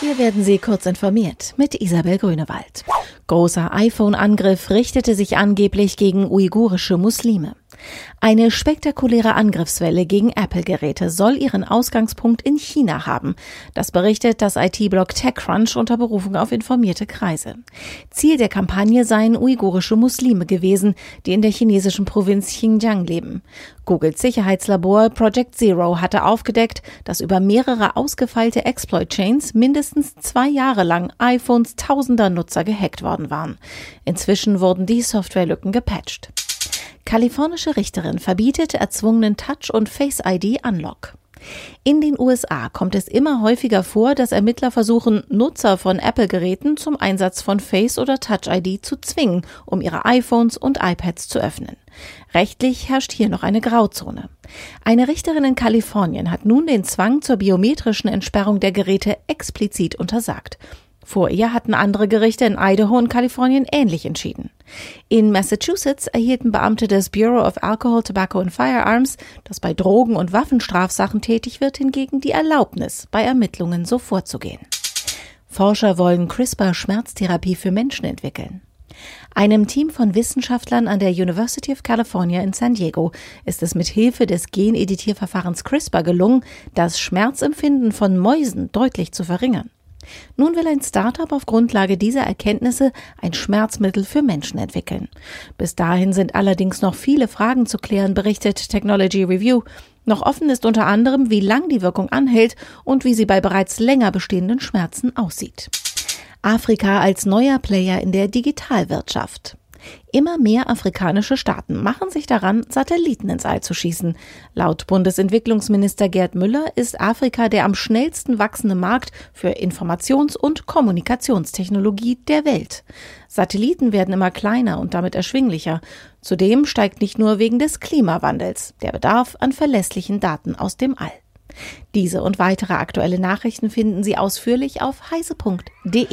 Hier werden Sie kurz informiert mit Isabel Grünewald. Großer iPhone-Angriff richtete sich angeblich gegen uigurische Muslime. Eine spektakuläre Angriffswelle gegen Apple-Geräte soll ihren Ausgangspunkt in China haben. Das berichtet das IT-Blog TechCrunch unter Berufung auf informierte Kreise. Ziel der Kampagne seien uigurische Muslime gewesen, die in der chinesischen Provinz Xinjiang leben. Googles Sicherheitslabor Project Zero hatte aufgedeckt, dass über mehrere ausgefeilte Exploit-Chains mindestens zwei Jahre lang iPhones tausender Nutzer gehackt worden waren. Inzwischen wurden die Softwarelücken gepatcht. Kalifornische Richterin verbietet erzwungenen Touch- und Face-ID-Unlock. In den USA kommt es immer häufiger vor, dass Ermittler versuchen, Nutzer von Apple-Geräten zum Einsatz von Face- oder Touch-ID zu zwingen, um ihre iPhones und iPads zu öffnen. Rechtlich herrscht hier noch eine Grauzone. Eine Richterin in Kalifornien hat nun den Zwang zur biometrischen Entsperrung der Geräte explizit untersagt. Vor ihr hatten andere Gerichte in Idaho und Kalifornien ähnlich entschieden. In Massachusetts erhielten Beamte des Bureau of Alcohol, Tobacco and Firearms, das bei Drogen- und Waffenstrafsachen tätig wird, hingegen die Erlaubnis, bei Ermittlungen so vorzugehen. Forscher wollen CRISPR-Schmerztherapie für Menschen entwickeln. Einem Team von Wissenschaftlern an der University of California in San Diego ist es mit Hilfe des Geneditierverfahrens CRISPR gelungen, das Schmerzempfinden von Mäusen deutlich zu verringern. Nun will ein Startup auf Grundlage dieser Erkenntnisse ein Schmerzmittel für Menschen entwickeln. Bis dahin sind allerdings noch viele Fragen zu klären, berichtet Technology Review. Noch offen ist unter anderem, wie lang die Wirkung anhält und wie sie bei bereits länger bestehenden Schmerzen aussieht. Afrika als neuer Player in der Digitalwirtschaft. Immer mehr afrikanische Staaten machen sich daran, Satelliten ins All zu schießen. Laut Bundesentwicklungsminister Gerd Müller ist Afrika der am schnellsten wachsende Markt für Informations- und Kommunikationstechnologie der Welt. Satelliten werden immer kleiner und damit erschwinglicher. Zudem steigt nicht nur wegen des Klimawandels der Bedarf an verlässlichen Daten aus dem All. Diese und weitere aktuelle Nachrichten finden Sie ausführlich auf heise.de.